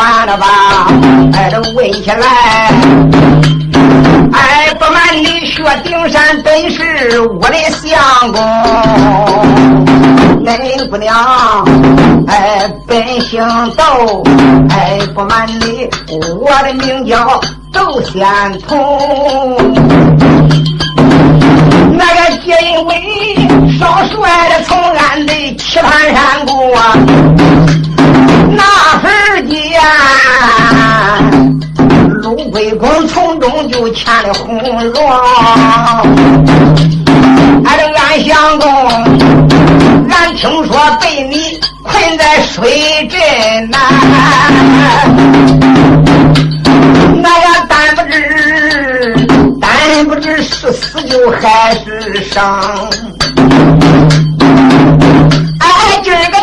还了吧？哎，都问起来，哎，不瞒你，薛丁山本是我的相公。恁姑娘，哎，本姓窦，哎，不瞒你，我的名叫窦仙童。那个皆因为少帅的从俺的棋盘山过，那时间卢桂公从中就牵了红罗，俺这俺相公。俺听说被你困在水镇南，那个单不知，单不知是死就还是生。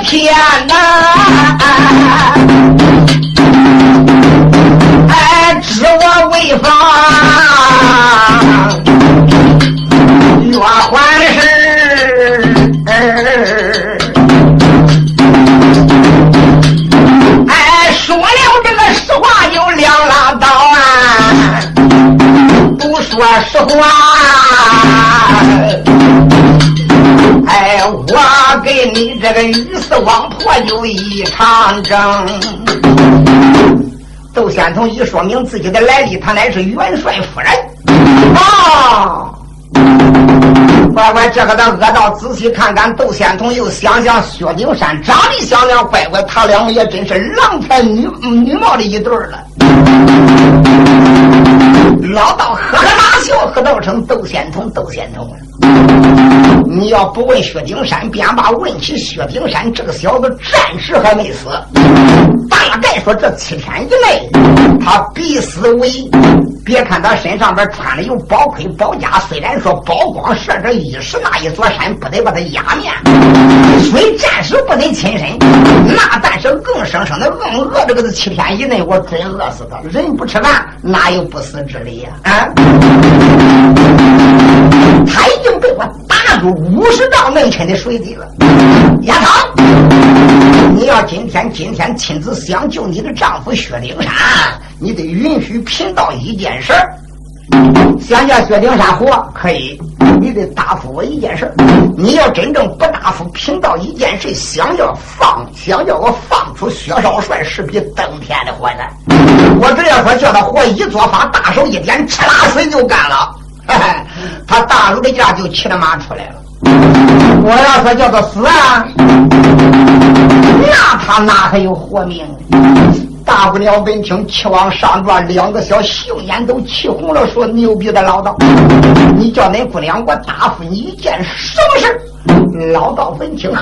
天呐，哎，知我为方，越还是。说实话，就两拉倒啊！不说实话，这个鱼死王婆有一场争。窦仙童一说明自己的来历，他乃是元帅夫人啊。乖乖，这个咱恶道仔细看看，窦仙童又想想薛丁山，长得像样，乖乖，他两个也真是郎才女女貌的一对儿了。老道呵呵大笑，喝道成窦仙童，窦仙童。你要不问薛丁山，便把问起薛丁山这个小子暂时还没死。大概说这七天以内，他必死无疑。别看他身上边穿的有宝盔宝甲，虽然说宝光射着一时，那一座山不得把他压灭，虽暂时不能亲身，那但是硬生生的硬饿这个是七天以内，我准饿死他。人不吃饭，哪有不死之理呀？啊！他已经被我打入五十丈内深的水底了。丫头，你要今天今天亲自想救你的丈夫薛丁山。你得允许贫道一件事儿，想叫薛丁山活可以，你得答复我一件事你要真正不答复贫道一件事，想要放，想叫我放出薛少帅，是比登天的活难。我只要说叫他活，一做法，大手一点，哧啦水就干了。他大手的架就骑着马出来了。我要说叫他死啊，那他哪还有活命？大姑娘闻听，气往上转，两个小杏眼都气红了，说：“牛逼的老道，你叫恁姑娘，我答复你一件什么事老道闻听，哈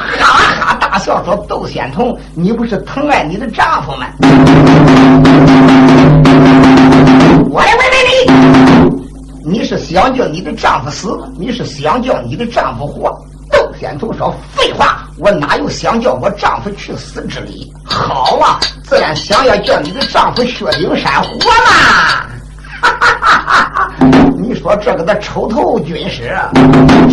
哈大笑，说：“窦仙童，你不是疼爱你的丈夫吗？”我来问问你，你是想叫你的丈夫死，你是想叫你的丈夫活？窦天童说：“废话。”我哪有想叫我丈夫去死之理？好啊，自然想要叫你的丈夫薛丁山活嘛！哈哈哈哈哈！说这个的抽头军师，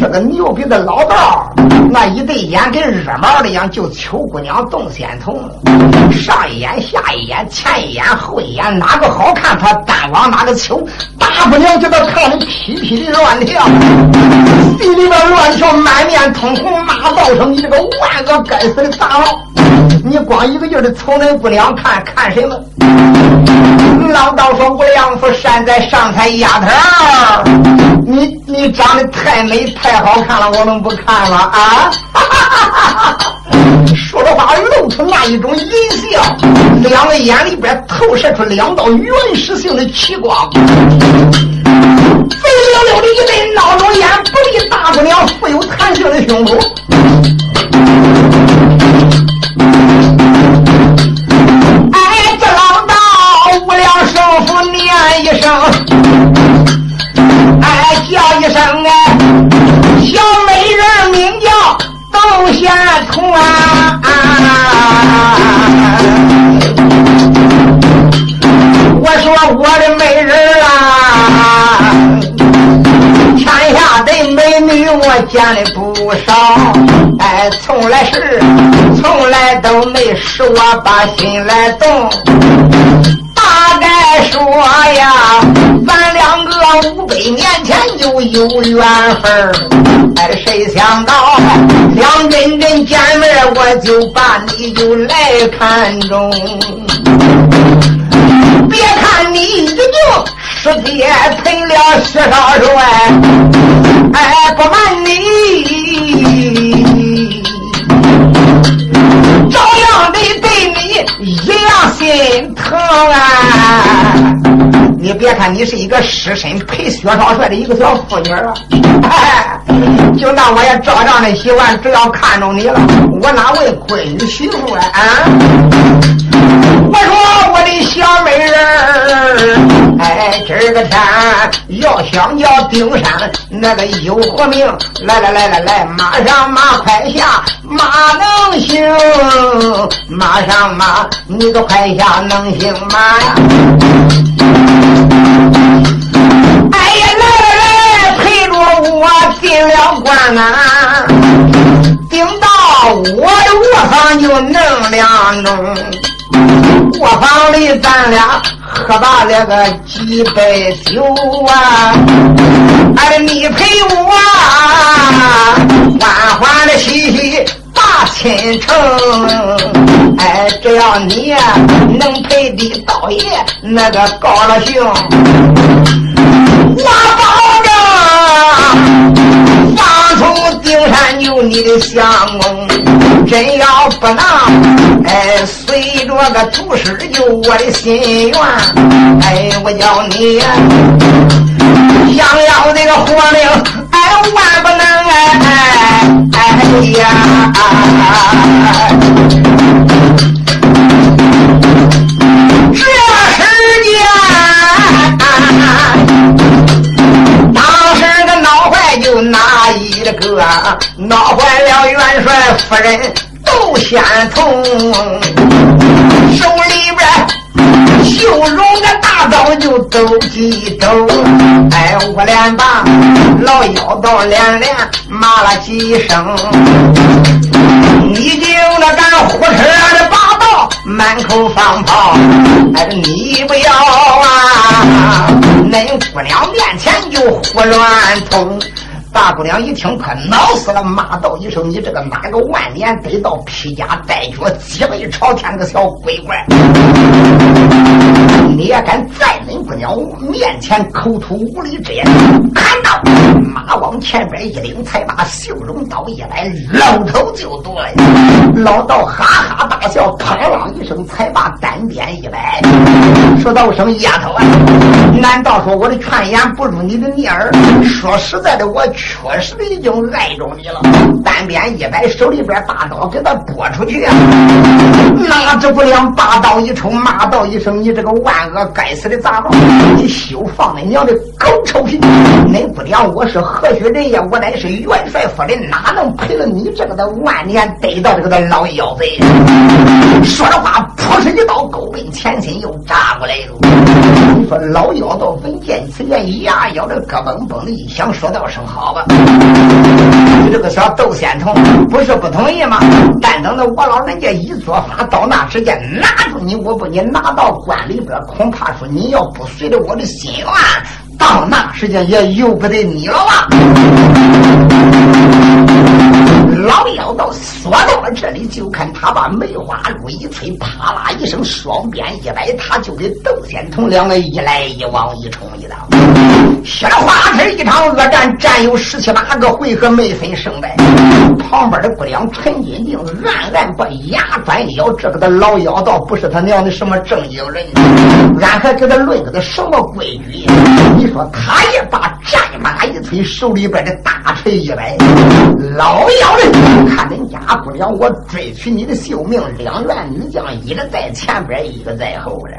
这个牛逼的老道，那一对眼跟热毛的一样，就秋姑娘动仙童，上一眼下一眼，前一眼后一眼，哪个好看他单往哪个瞅。大姑娘叫他看的噼噼的乱跳，心里边乱跳，满面通红，骂道声：“你这个万恶该死的大佬！你光一个劲的瞅那姑娘看看什么？”老道说：“我良夫善在上台丫头，你你长得太美太好看了，我能不看吗？啊！” 说着话露出那一种淫笑，两个眼里边透射出两道原始性的奇光，肥溜溜的一对闹钟眼，不离大姑娘富有弹性的胸脯。我我的美人啊，天下的美女我见的不少，哎，从来是从来都没使我把心来动。大概说呀，咱两个五百年前就有缘分哎，谁想到两根根见面，我就把你就来看中。别看你已经师爹赔了薛少帅，哎，不瞒你，照样得对你一样心疼啊！你别看你是一个尸身陪薛少帅的一个小妇女啊，哎，就那我也照样的喜欢，只要看中你了，我哪会闺女媳妇啊？啊！我说我的小美人儿，哎，今儿个天要想叫丁山那个有活命，来来来来来，马上马快下，马能行，马上马，你个快下能行马呀？哎呀，来来来，陪着我进了关啊，顶到我的卧房就弄两钟。卧房里，咱俩喝罢了个几杯酒啊！哎，你陪我欢欢的喜喜把亲成。哎，只要你能陪的道爷那个高了兴，我保证。当初顶山有你的相公，真要不能，哎，随着个祖师有我的心愿，哎，我叫你想要这个活命，哎，万不能哎，哎呀，啊闹坏了元帅夫人窦仙童，手里边绣绒的大刀就抖几抖，哎，我连把老妖道连连骂了几声，你就那敢胡扯的霸道，满口放炮，哎，你不要啊，恁姑娘面前就胡乱捅。大姑娘一听，可恼死了，骂道一声：“你这个哪个万年得道、披甲戴脚、脊背朝天的小鬼怪！你也敢在恁姑娘面前口吐无礼之言？”看到马往前边一领，才把绣绒刀一来，搂头就夺呀！老道哈哈大笑，砰啷一声，才把单鞭一摆，说道声：“丫头啊，难道说我的劝言不如你的逆耳？说实在的，我……”确实已经爱着你了，单边一摆，手里边大刀给他拨出去，哪知不良大刀一冲，骂道一声：“你这个万恶该死的杂毛！你休放你娘的狗臭屁！恁不良我是何许人也？我乃是元帅夫人，哪能赔了你这个的万年得道这个的老妖贼？”说着话，扑哧一刀，狗奔前心又扎过来了。你说老妖道闻见此言，牙咬着咯嘣嘣的一响，说道声好。你这个小窦仙童不是不同意吗？但等到我老人家一做法，到那时间拿住你，我把你拿到关里边，恐怕说你要不随着我的心愿，到那时间也由不得你了吧！老妖道说到了这里，就看他把梅花鹿一吹，啪啦一声，双鞭一摆，他就给窦仙童两个一来一往，一冲一挡。血花天一场恶战，战有十七八个回合，没分胜败。旁边的姑娘陈金定暗暗把牙关咬，这个的老妖道不是他娘的什么正经人，俺还给他论个的什么规矩？你说他也把战马一催，手里边的大锤一摆，老妖人。看恁家姑娘，我追取你的性命，两员女将，一个在前边，一个在后边。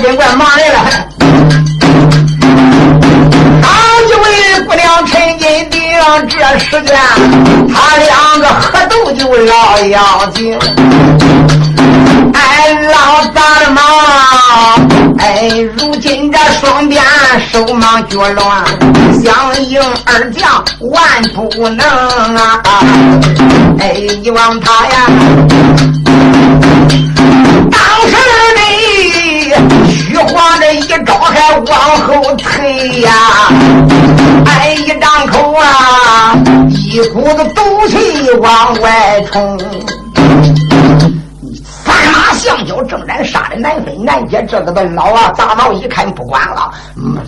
尽管忙人了。当一位姑娘陈金定，这时间他两个合斗就老妖精。哎。老大的忙，哎，如今这双边手忙脚乱，相应二将万不能啊！哎，你望他呀，当时往这一招还往后退呀，哎，一张口啊，一股子毒气往外冲。相交正然杀的难分难解，这个的老啊大脑一看不管了，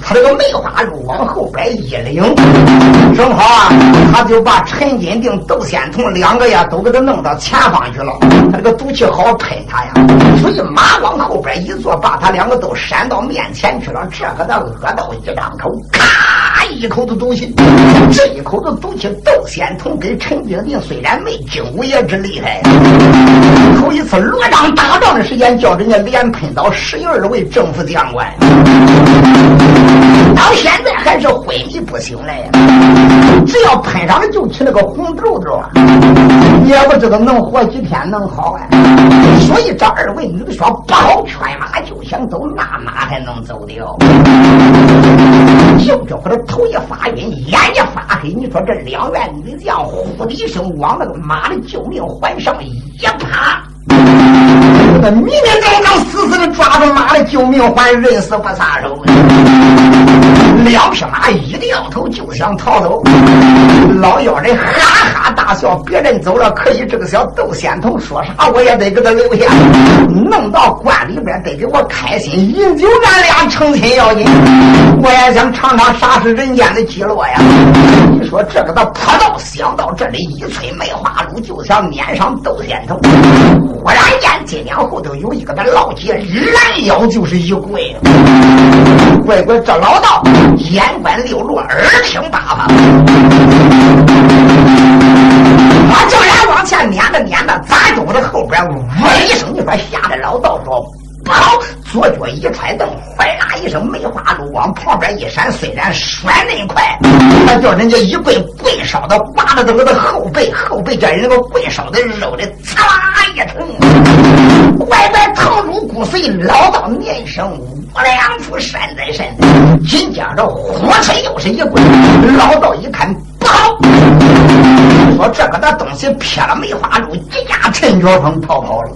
他这个梅花鹿往后边一领，正好啊，他就把陈金定、窦仙童两个呀都给他弄到前方去了。他这个毒气好喷他呀，所以马往后边一坐，把他两个都闪到面前去了。这个的恶道一张口，咔一口子毒气，这一口子毒气，窦仙童跟陈金定虽然没金五爷之厉害，头一次罗章打。打仗的时间叫人家连喷到十一二位政府将官，到现在还是昏迷不醒嘞。只要喷上了，就起那个红豆豆，也不知道能活几天能好啊。所以这二位女的说不好劝马就想走，那哪还能走掉？就这会儿头一发晕，眼一发黑，你说这两员女将呼的一声往那个马的救命环上一趴。那明明当当死死的抓住马的救命环，人死不撒手。两匹马一掉头就想逃走，老妖人哈哈大笑。别人走了可以，这个小窦仙童说啥我也得给他留下，弄到关里边得给我开心，饮酒咱俩成亲要紧。我也想尝尝啥是人间的极乐呀。你说这个他跑到想到这里，一催梅花鹿就想撵上窦仙童。忽然间，金后头有一个那老姐拦腰就是一跪，乖乖这老道。眼观六路，耳听八方。我叫人往前撵着撵着，咋着的后边呜一声，你说吓得老道说跑，左脚一踹蹬，哗啦一声，梅花鹿往旁边一闪，虽然甩那快，他叫人家一跪跪烧的，刮了这个的后背，后背叫人那个跪烧的肉的刺啦一疼，乖乖疼入骨髓，老道念声。我两处山在山，紧接着呼哧又是一棍，老道一看不好，说这个的东西撇了梅花鹿，一家趁脚风逃跑了。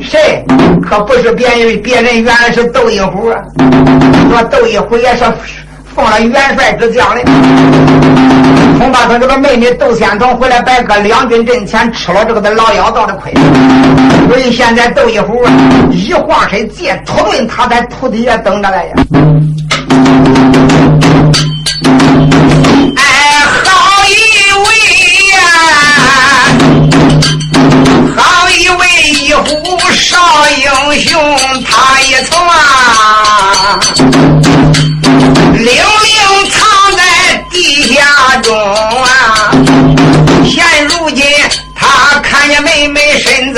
谁？可不是别人，别人原来是窦一虎啊！说窦一虎也是奉了元帅之将的，恐怕他这个妹妹窦仙童回来白搁两军阵前吃了这个的老妖道的亏。所以现在窦一虎啊一晃身借土遁，他在土底下等着来呀。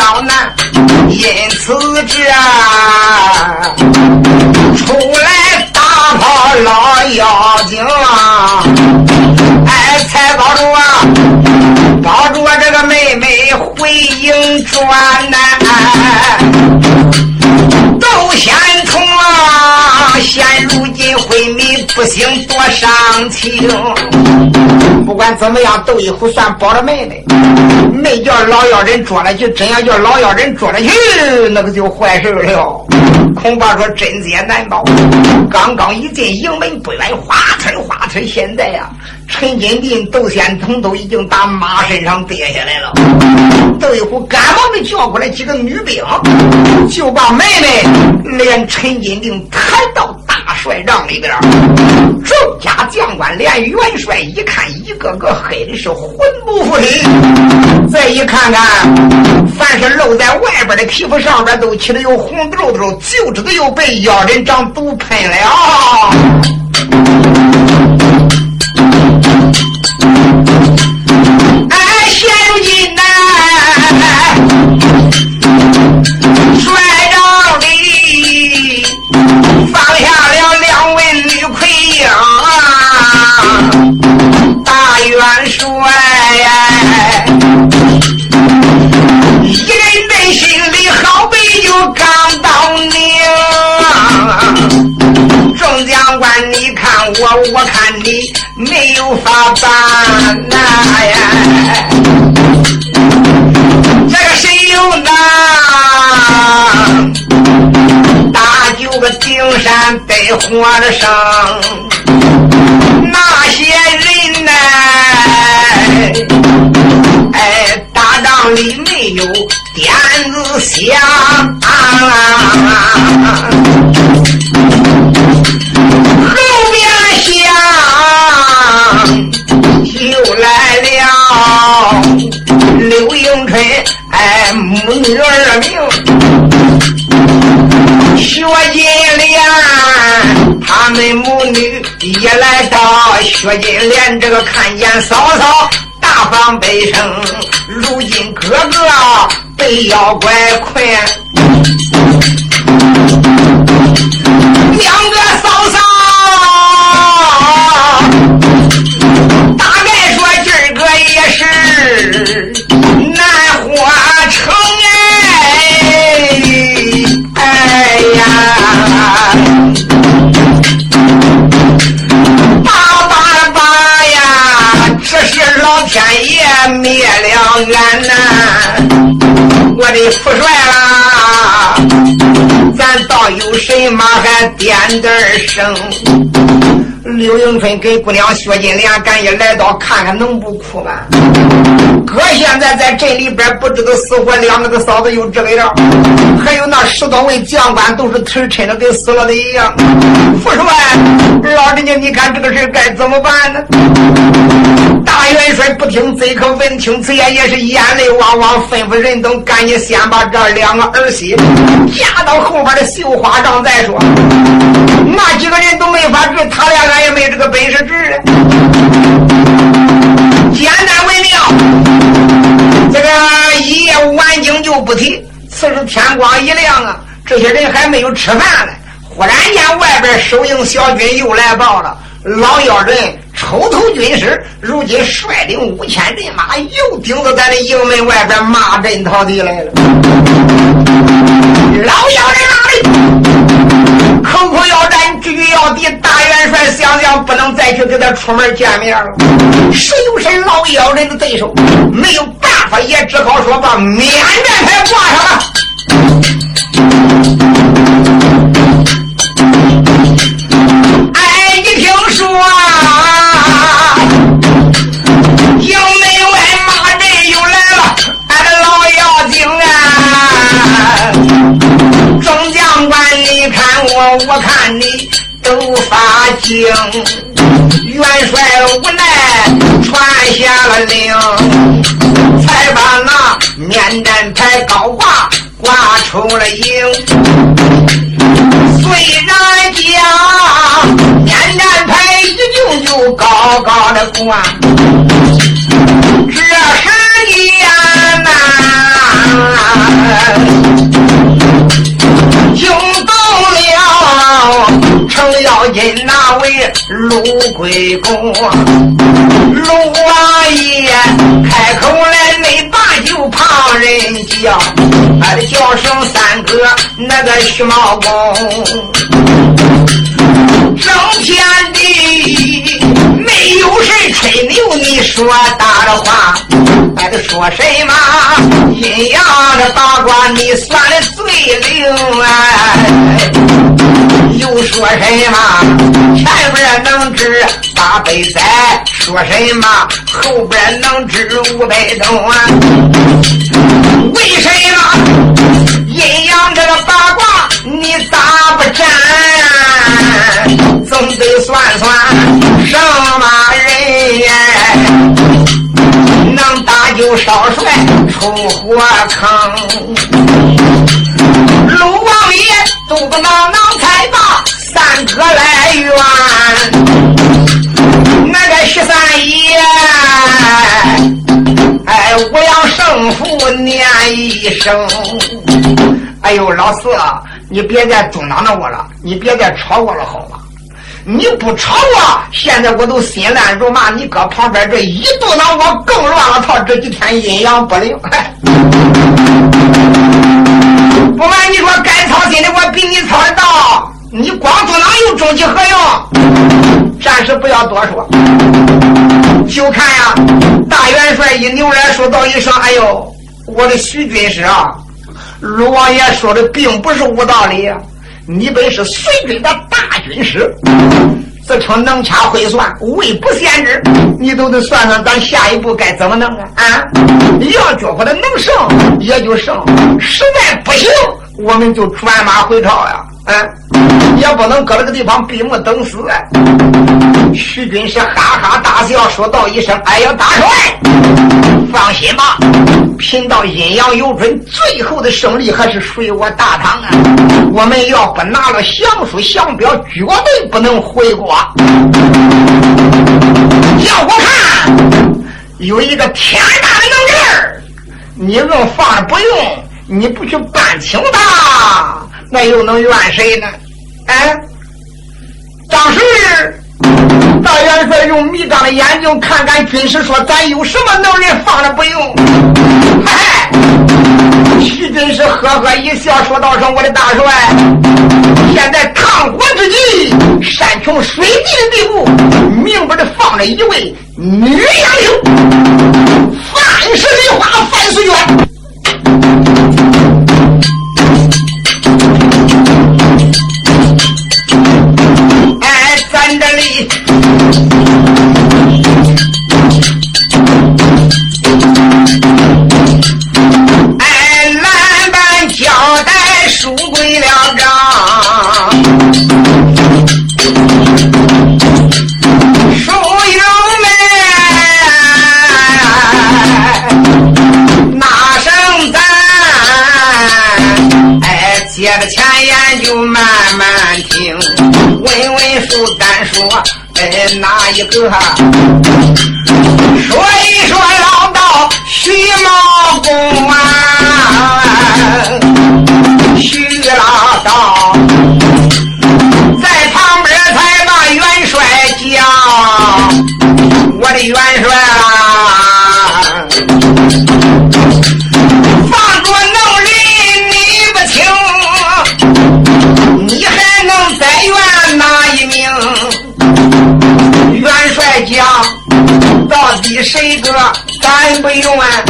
身遭难，因此这出来打跑老妖精，哎，才保住啊，保住我这个妹妹回营转呐。窦仙童啊，现如今昏迷不醒，多伤情。不管怎么样，窦一虎算保了妹妹，没叫老妖人捉了去。真要叫老妖人捉了去，那个就坏事了。恐怕说真劫难保。刚刚一进营门不远，哗哧哗哧，现在呀，陈金定、窦仙童都已经打马身上跌下来了。窦一虎赶忙的叫过来几个女兵，就把妹妹连陈金定抬到帅帐里边。众家将官连元帅一看，一个个黑的是魂不附体。再一看看，凡是露在外边的皮肤上边都起的有红痘痘，就知道又被妖人掌毒喷了。得活着生。那些人呢？哎，大帐里没有点子香。薛金莲这个看见嫂嫂大方悲声，如今哥哥被妖怪困，两个了俺呐！我的父帅啦，咱倒有什么还点点声？刘迎春跟姑娘薛金莲，赶紧来到看看，能不哭吗？哥现在在镇里边，不知道死活，两个的嫂子又这个样，还有那十多位将官都是腿抻的跟死了的一样。父帅，老人家，你看这个事该怎么办呢？大元帅不听，贼可闻听此言，也是眼泪汪汪，吩咐人等赶紧先把这两个儿媳嫁到后边的绣花帐再说。那几个人都没法治，他俩俺也没这个本事治。简单为妙，这个一夜晚经就不提。此时天光一亮啊，这些人还没有吃饭呢。忽然间，外边守营小军又来报了，老妖人抽头军师，如今率领五千人马，又顶着咱的营门外边骂阵逃敌来了。老妖人哪里？口口要战，句句要敌。大元帅想想，不能再去跟他出门见面了。谁又是老妖人的对手？没有办法，也只好说把免战牌挂上了。我看你都发惊，元帅无奈传下了令，才把那面战牌高挂挂出了营。虽然讲面战牌一定就高高的挂，这是年呐。程咬金那位陆龟公，陆王爷开口来没把就旁人叫，他的叫声三哥那个徐茂公，整天的有谁吹牛，你说大的话，还得说什么阴阳的八卦，你算的最灵啊！又说什么前边能治八百载，说什么后边能治五百冬啊？为什么阴阳这个八卦你咋不占？总得算算什么人呀？能打就少帅出火坑，鲁王爷都不能能才把三哥来冤，那个十三爷，哎，我要胜负念一声。哎呦，老四，你别再阻挠着我了，你别再吵我了，好吗？你不吵我，现在我都心乱如麻。你搁旁边这一嘟囔，我更乱了套。这几天阴阳不灵，不瞒你说，该操心的我比你操的到。你光嘟囔又终其何用？暂时不要多说，就看呀，大元帅一扭脸说道一声：“哎呦，我的徐军师啊，陆王爷说的并不是无道理。”你本是随军的大军师，自称能掐会算，未不先知，你都得算算咱下一步该怎么弄啊？啊，要觉得能胜也就胜，实在不行，我们就转马回朝呀。也不能搁这个地方闭目等死！徐军是哈哈大笑，说道一声：“哎呀，大帅，放心吧，贫道阴阳有准，最后的胜利还是属于我大唐啊！我们要不拿了降书降表，绝对不能回国。要我看，有一个天大的能人你硬放着不用，你不去办清他。”那又能怨谁呢？哎，当时大元帅用迷障的眼睛看看军师，说：“咱有什么能力放着不用？”嗨，徐军师呵呵一笑，说道：“声我的大帅，现在抗火之际，山穷水尽的地步，明白的放着一位女杨柳，个？底谁个咱不用啊？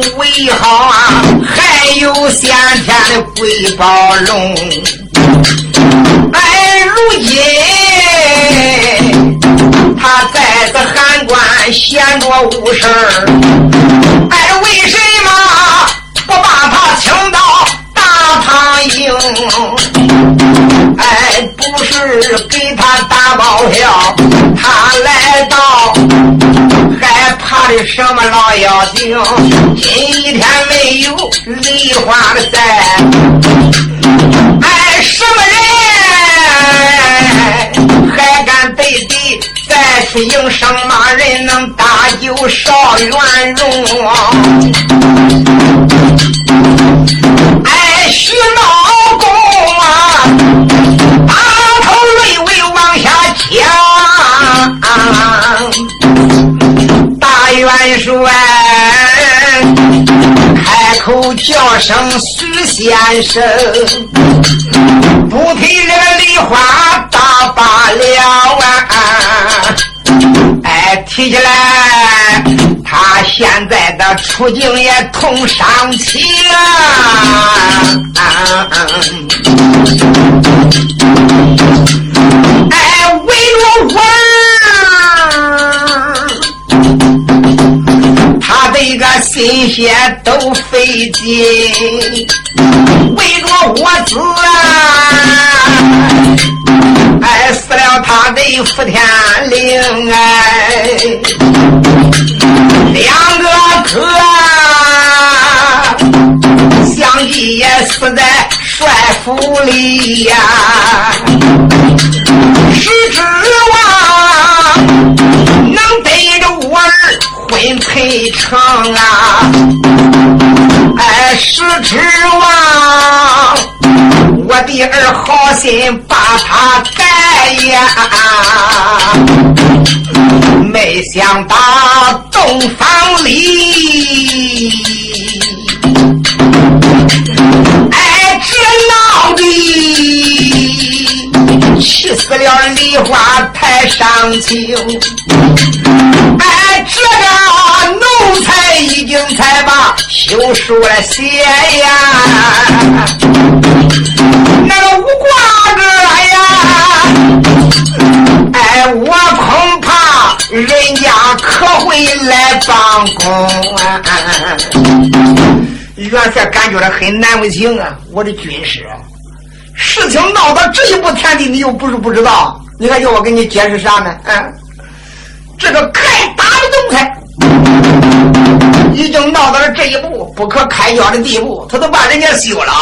为好啊，还有先天的贵宝龙。哎，如今他在这函关闲着无事哎，为什么不把他请到大堂营？的什么老妖精？今天没有梨花的在，哎，什么人还敢背地再出营生骂人？能搭救少元荣？哎，徐老大元帅开口叫声徐先生，不提这个梨花大罢了啊！哎，提起来，他现在的处境也同上起啊！哎，为了我。这些都费劲，为着我子啊！哎，死了他的福天灵哎，两个哥相继也死在帅府里呀，是指望能得儿。婚配成啊！哎，是指望我的儿好心把他带呀，没想到洞房里，哎，这闹的气死了梨花台上青，把休书了写呀。那个五瓜哥呀，哎，我恐怕人家可会来帮工啊！元帅感觉到很难为情啊，我的军师，事情闹到这一步田地，你又不是不知道。你还，要我给你解释啥呢？嗯，这个开打的奴才已经闹到了这一步不可开交的地步，他都把人家休了。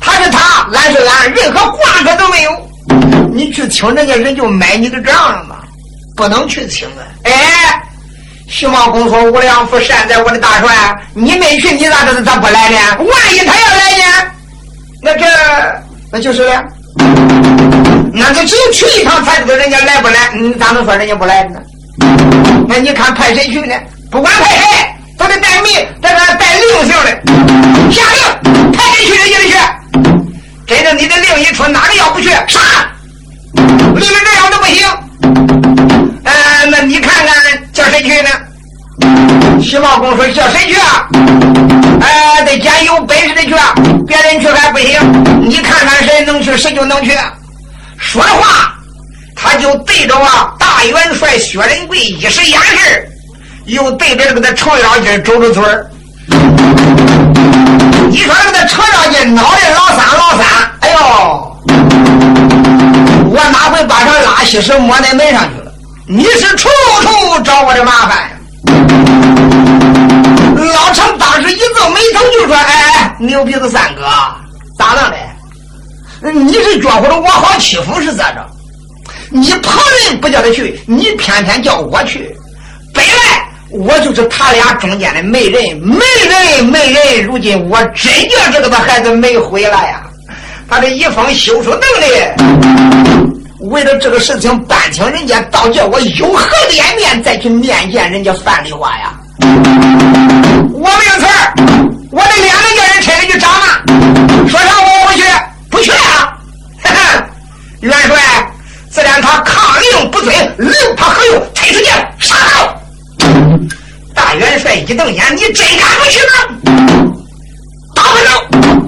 他是他，俺是俺，任何瓜葛都没有。你去请人家人就买你的账了吗？不能去请啊！哎，徐茂公说：“五两夫善在我的大帅，你没去，你咋知道他不来呢？万一他要来呢？那这那就是了。那就只有去一趟才知道人家来不来。你咋能说人家不来呢？那你看派谁去呢？不管派谁，都得带命，这个带令性的，下令派谁去，人家得去。”真正你的令一出，哪个要不去杀？你们这样都不行。呃，那你看看叫谁去呢？徐茂公说叫谁去啊？呃，得捡有本事的去，别人去还不行。你看看谁能去，谁就能去。说的话，他就对着啊大元帅薛仁贵一使眼神，又对着这个的程咬金走着嘴儿。你说这个程咬金脑袋老三老三，哎呦，我哪会把这拉稀屎抹在门上去了？你是处处找我的麻烦。老程当时一皱眉头就说：“哎哎，牛鼻子三哥，咋弄的？你是觉着我好欺负是咋着？你旁人不叫他去，你偏偏叫我去，本来。”我就是他俩中间的媒人，媒人，媒人。如今我真叫这个孩子没回来呀！他这一封休书能力，为了这个事情搬请人家，倒叫我有何脸面再去面见人家范丽华呀？我没有词儿，我的脸能叫人拆了去找嘛，说啥我不去，不去啊！元帅，自然他抗令不遵，留他何用？退出去，杀他！大元帅一瞪眼：“你真敢不去吗？”刀不手，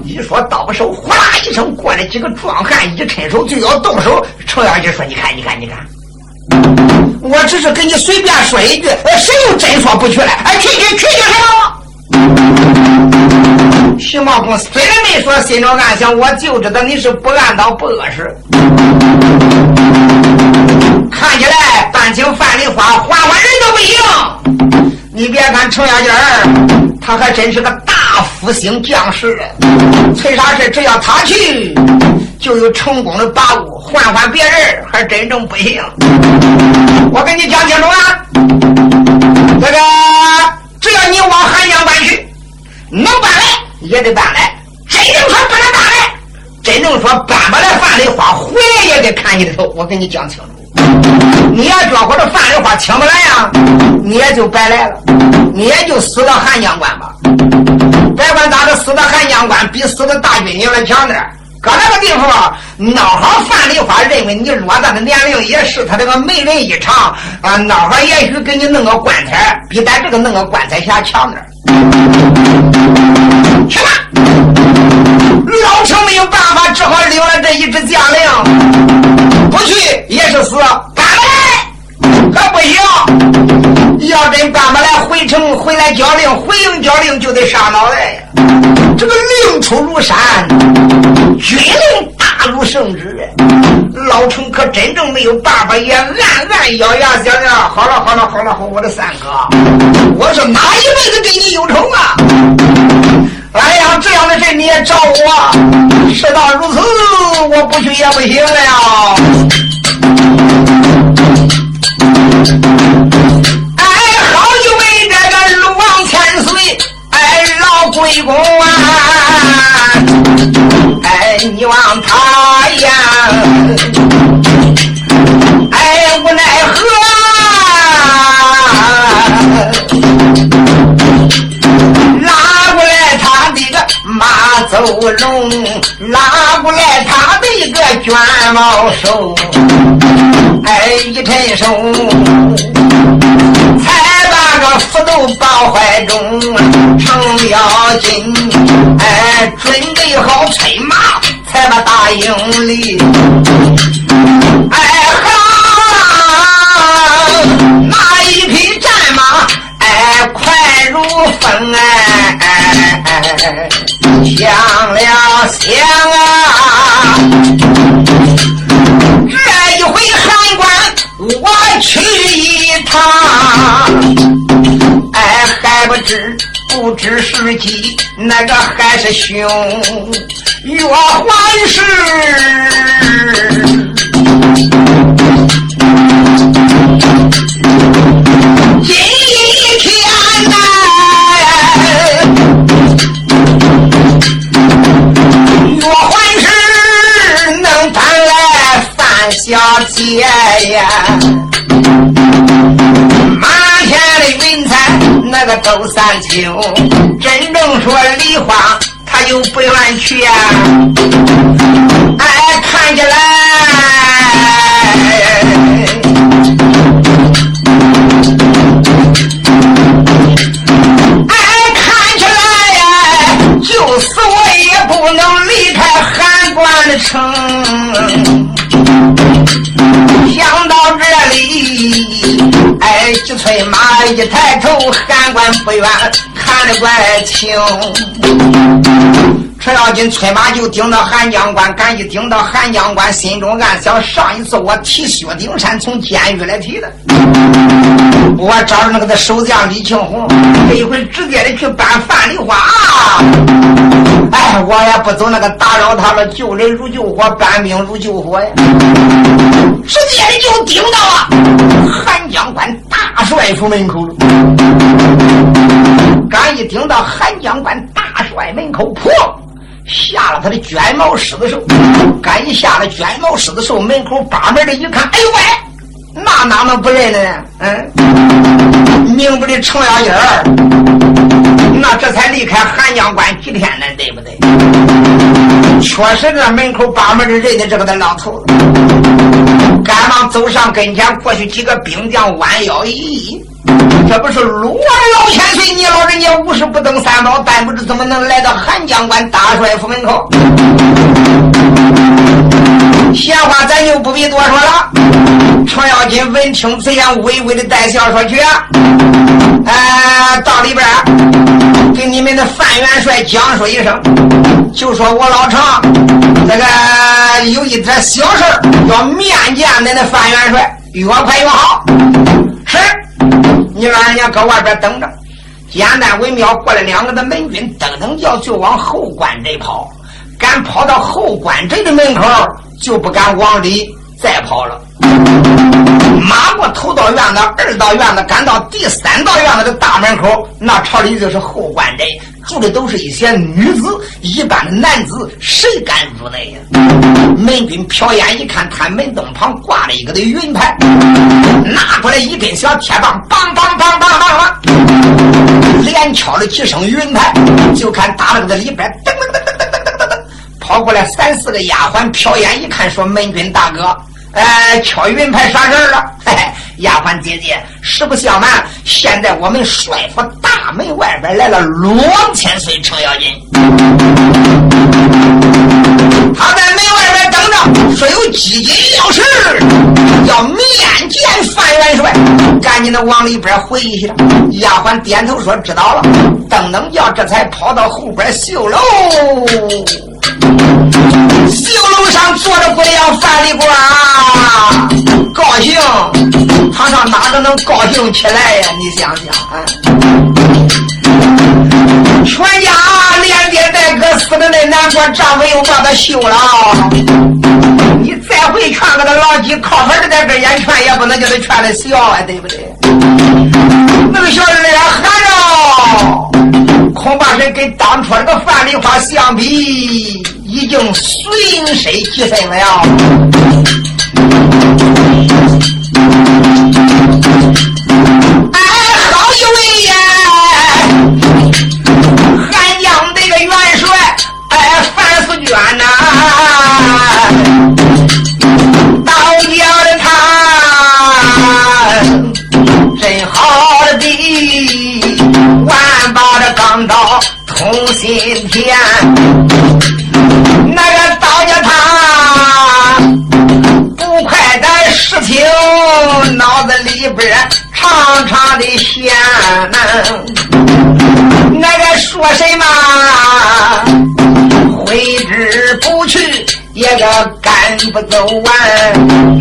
一说刀不手，呼啦一声，过来几个壮汉，一伸手就要动手。程咬金说：“你看，你看，你看，我只是跟你随便说一句，谁又真说不去了？哎，去去去去什么？”徐茂公虽然没说，心中暗想：“我就知道你是不按刀不恶事。”看起来办请范梨花换换人都不行。你别看程咬金儿，他还真是个大福星将士。催啥事只要他去，就有成功的把握。换换别人还真正不行。我跟你讲清楚啊，这个只要你往汉江搬去，能搬来也得搬来。真正说不能搬来，真正说搬不来范梨花，回来也得砍你的头。我跟你讲清楚。你要觉或者范梨花请不来呀，你也就白来了，你也就死到汉江关吧。别管咋着，死到汉江关比死到大军营来强点搁那个地方闹好，范梨花认为你偌大的年龄也是他这个媒人一场啊，闹好也许给你弄个棺材，比咱这个弄个棺材匣强点去吧，老程没有办法，只好领了这一支将领，是死。搬来可不行，要真搬不来，回城回来交令，回营交令就得上脑袋。这个令出如山，军令大如圣旨，老程可真正没有办法，也暗暗咬牙想想：好了好了好了好，我的三哥，我是哪一辈子跟你有仇啊？哎呀，这样的事你也找我，事到如此，我不去也不行了。哎，好久没这个龙王千岁，哎，老鬼公啊，哎，你望他呀，哎，无奈何，马走龙，拉过来他的一个卷毛手，哎，一伸手，才把个斧头抱怀中，程咬金，哎，准备好催马。才把大营里，哎哈，那一匹兄若还是今天呐若还是能搬来范小姐呀。满天的云彩那个都三尽真正说的话就不愿去呀。哎，看起来，哎，看起来呀，就死我也不能离开函关的城。想到这里，哎，几催马一抬头，韩官不远看得怪清。程咬金催马就顶到韩将官，赶紧顶到韩将官，心中暗想：上一次我提薛丁山从监狱来提的，我找着那个的守将李庆红，这一回直接的去搬范梨花。哎，我也不走那个打扰他了，救人如救火，搬兵如救火呀！直接的就顶到了韩将官大帅府门口了。刚一顶到韩将官大帅门口，破。下了他的卷毛狮子兽，刚一下了卷毛狮子兽，门口把门的一看，哎呦喂，那哪能不认呢？嗯，明不的程咬金儿，那这才离开韩江关几天呢，对不对？确实，这门口把门的认得这个的老头子，赶忙走上跟前，过去几个兵将弯腰一揖。这不是鲁王老千岁，你老人家五十不登三宝，但不知怎么能来到韩将官大帅府门口。闲话咱就不必多说了。程咬金闻听此言，微微的带笑说：“去啊，哎，到里边给你们的范元帅讲述一声，就说我老程那个有一点小事要面见恁的范元帅，越快越好。”人家搁外边等着，简单为妙。过来两个的门军，噔噔叫就往后关这跑，敢跑到后关这的门口，就不敢往里再跑了。马过头道院子、二道院子，赶到第三道院子的大门口，那朝里就是后关寨，住的都是一些女子，一般的男子谁敢入内呀？门军瞟眼一看，他门洞旁挂了一个的云牌，拿过来一根小铁棒，梆梆梆梆梆梆，连敲了几声云牌，就看打了个里边噔噔噔噔噔噔噔噔，跑过来三四个丫鬟，瞟眼一看，说门军大哥。哎，敲云牌啥事儿了？嘿嘿，丫鬟姐姐，实不相瞒，现在我们帅府大门外边来了鲁王千岁程咬金，他在门外边等着，说有急紧要事，要面见范元帅，赶紧的往里边回一下。丫鬟点头说知道了，噔噔叫这才跑到后边绣楼。绣楼上坐着不良范立国，高兴，他上哪个能高兴起来呀？你想想啊，全家连爹带哥死的那难过，丈夫又把他休了。你再会劝个那老几靠门的在这眼劝，也不能叫他劝的笑啊，对不对？那个小人呀，喊着。恐怕是跟当初那个范丽花相比，已经损失几分了。什么挥之不去，也个赶不走完，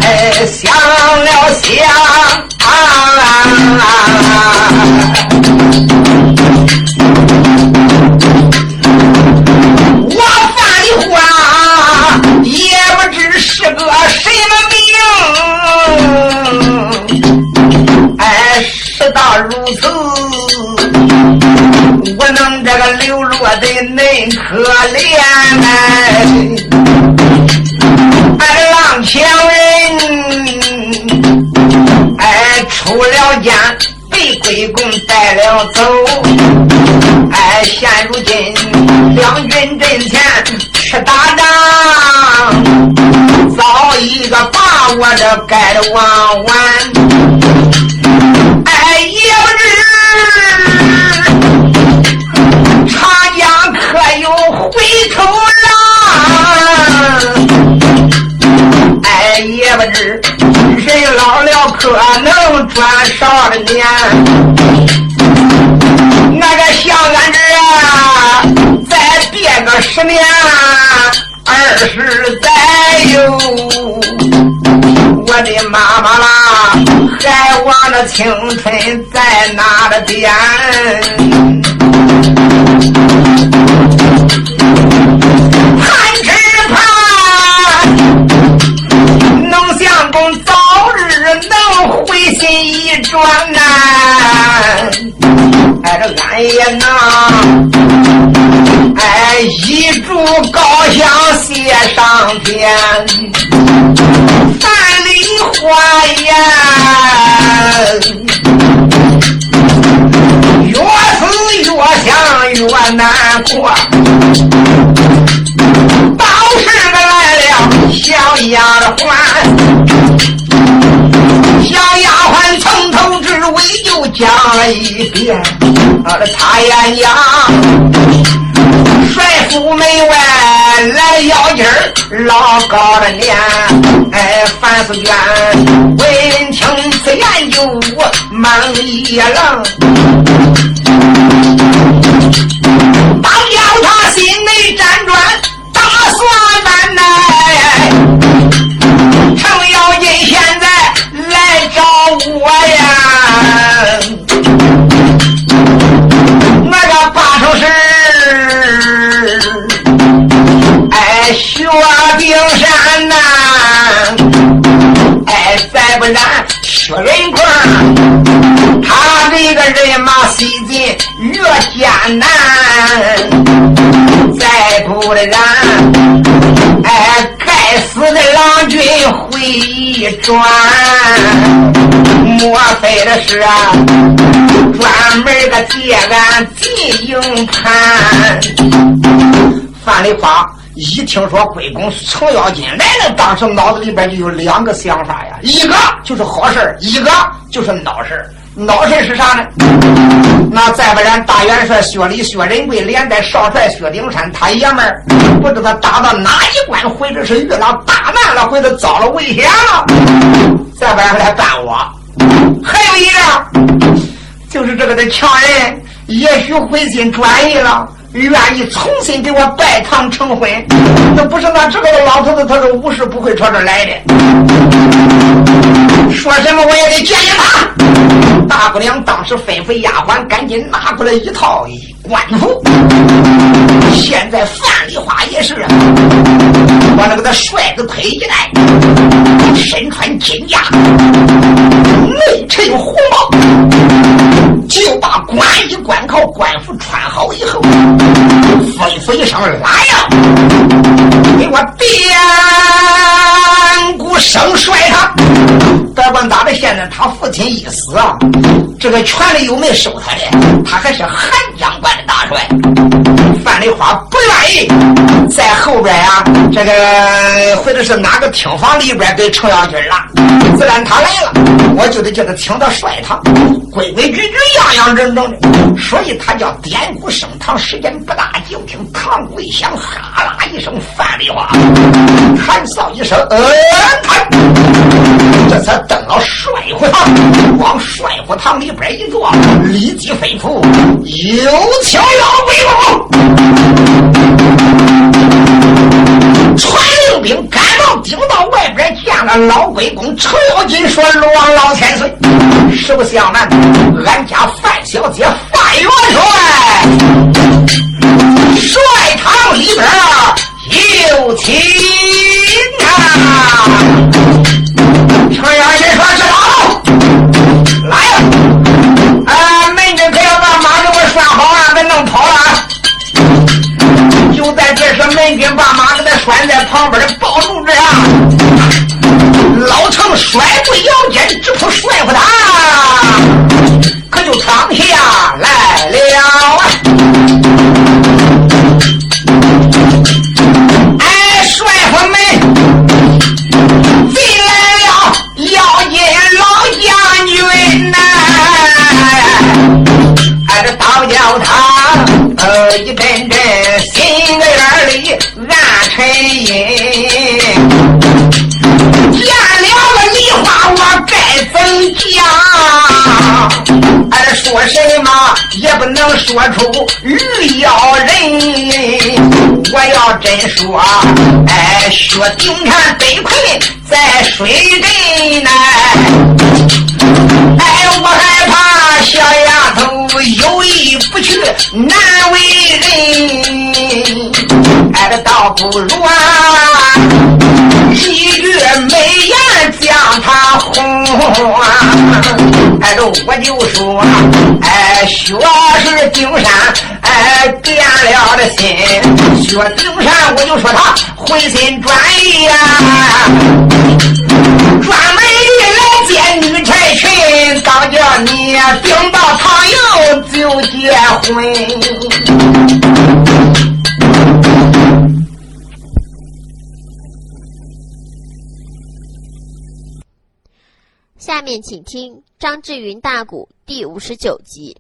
哎，想了想啊。了走，哎，现如今两军阵前吃打仗，早一个把我这盖的完完，哎，也不知长江可有回头浪，哎，也不知。人老了可能转少年，年二十载哟，我的妈妈啦，还望那青春在哪的边？盼只盼，能相公早日。能回心一转呐，哎这俺也呐，一柱高香写上天，三里花烟，越思越想越难过，道士个来了小丫鬟。小丫鬟从头至尾就讲了一遍，啊，他言讲，帅府门外来要劲儿，老高的脸，哎，范思娟闻听此言就忙一愣，难，再不然，哎。该死的郎君回一转，莫非的是，专门的借俺进营盘？范丽花一听说贵公程咬金来了，当时脑子里边就有两个想法呀，一个就是好事一个就是孬事孬事是啥呢？那再不然，大元帅薛礼、薛仁贵连带少帅薛丁山，他爷们儿不知道打到哪一关，或者是遇了大难了，或者遭了危险了，再不然来办我。还有一个，就是这个的强人，也许回心转意了，愿意重新给我拜堂成婚。那不是那这个老头子，他是无事不会朝这来的。说什么我也得见见他。大姑娘当时吩咐丫鬟赶紧拿过来一套官服。现在范丽花也是，把那个他帅子推进来，身穿金甲，内衬红袍，就。把官衣官袍、官服穿好以后，吩咐一声：“来呀，给我点鼓声帅他！”别管咋的，现在他父亲一死啊，这个权力又没收他的，他还是韩将官的大帅。范丽花不愿意在后边呀，这个或者是哪个厅房里边给程咬金了，自然他来了，我就得叫他请到帅堂，规规矩矩、样样正正的。所以他叫点鼓升堂，时间不大，就听堂鼓一响，哈啦一声，范丽花喊臊一声，呃，他这才登了帅府堂，往帅府堂里边一坐，立即吩咐有请老鬼公。传令兵赶到顶到外边见了老鬼公程咬金，说：“龙王老千岁，实不相瞒，俺家范小姐范元帅，帅堂里边有请啊！”旁边的宝柱之上。老程甩步摇肩，直扑帅府打，可就躺下俺说什么也不能说出驴咬人。我要真说，哎，薛丁看得亏在水镇呢。哎，我害怕小丫头有意不去，难为人。哎，这倒不如啊，几哎，这我就说，哎，薛是丁山，哎，变了的心。薛丁山，我就说他回心转意呀，专门来接女差群，当叫你顶到苍蝇就结婚。下面请听张志云大鼓第五十九集。